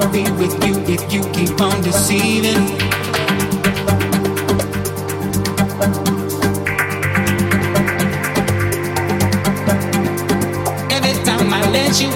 to be with you if you keep on deceiving. Every time I let you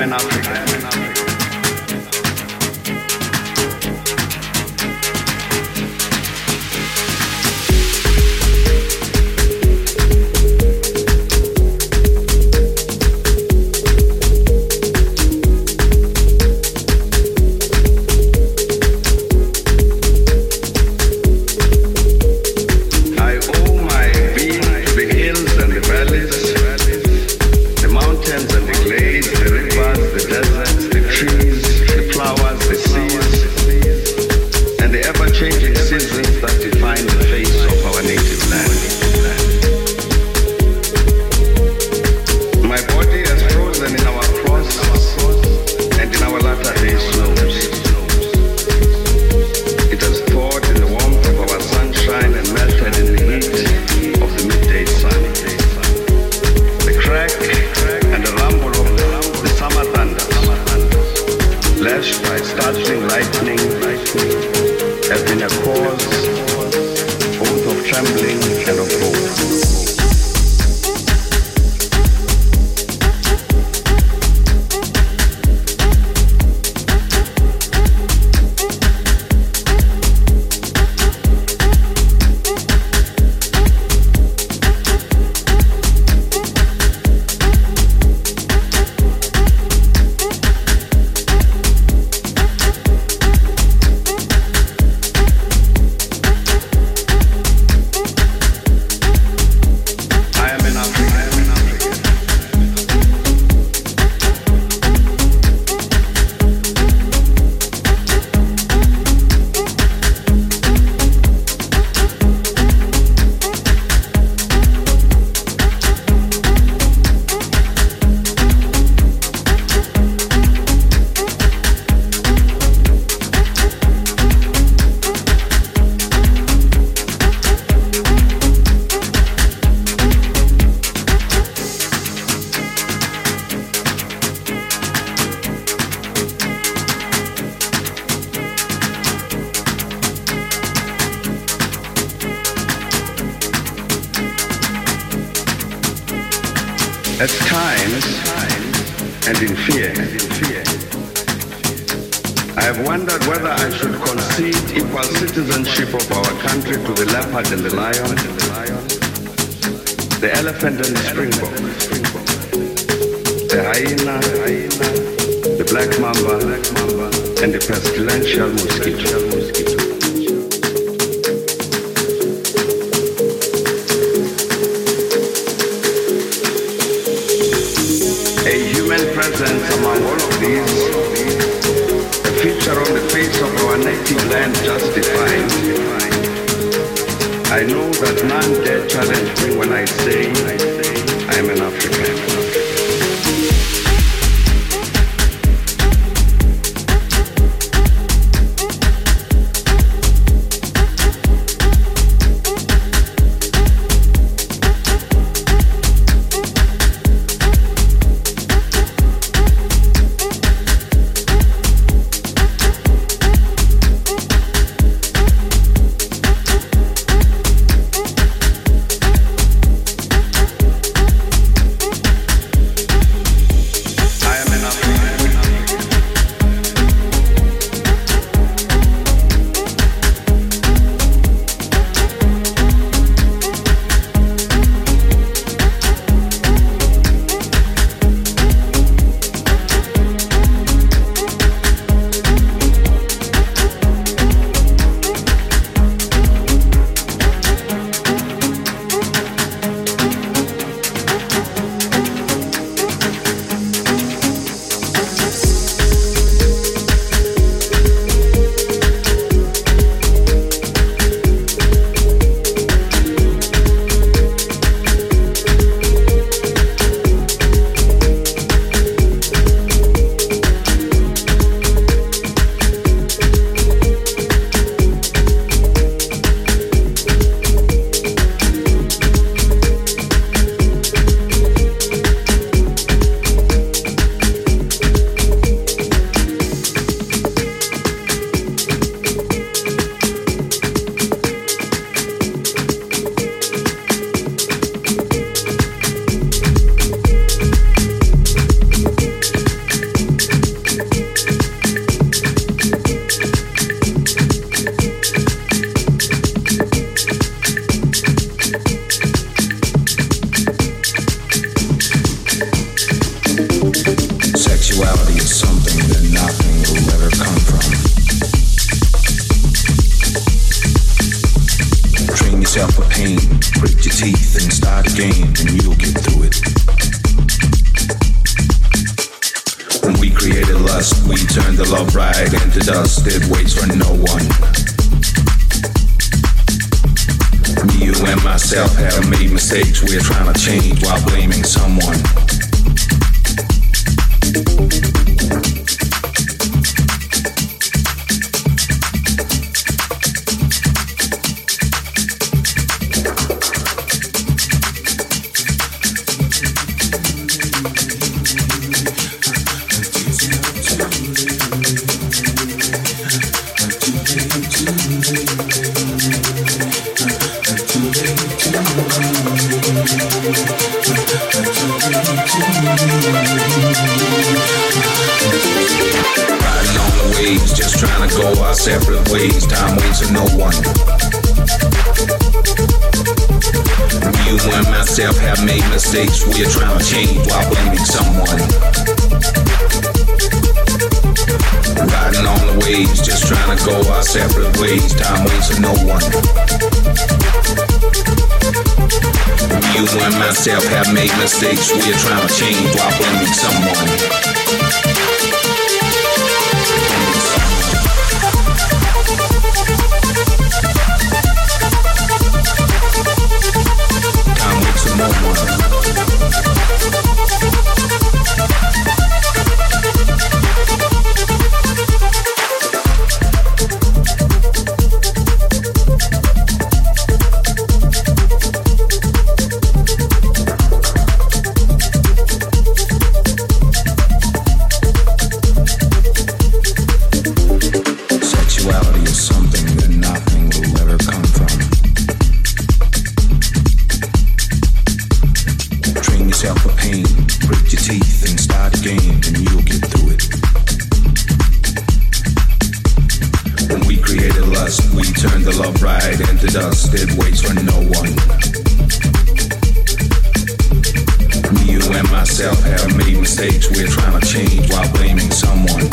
when I forget. Right into dust. It waits for no one. Me, you, and myself have made mistakes. We're trying to change while blaming someone. Mistakes we're trying to change while blaming someone. Riding on the waves, just trying to go our separate ways. Time waits for no one. You and myself have made mistakes we're trying to change while blaming someone. yourself a pain, grit your teeth and start again, and you'll get through it. When we created lust, we turned the love ride into dust. It waits for no one. Me, You and myself have made mistakes. We're trying to change while blaming someone.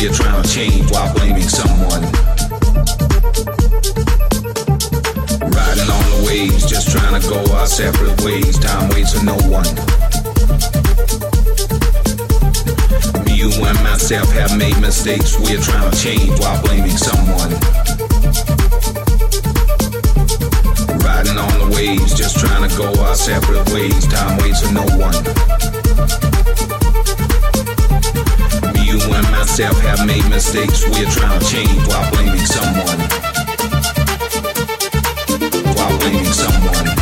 You're trying to change while blaming someone. Riding on the waves, just trying to go our separate ways. Time waits for no one. Me, you, and myself have made mistakes. We're trying to change while blaming someone. Riding on the waves, just trying to go our separate ways. Time waits for no one. myself have made mistakes. We're trying to change while blaming someone. While blaming someone.